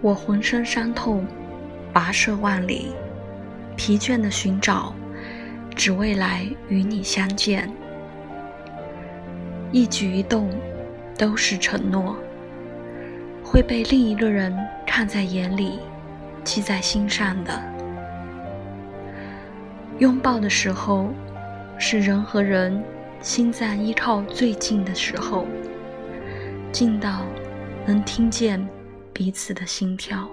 我浑身伤痛，跋涉万里，疲倦的寻找，只为来与你相见。一举一动都是承诺，会被另一个人看在眼里，记在心上的。拥抱的时候，是人和人心脏依靠最近的时候，近到能听见彼此的心跳。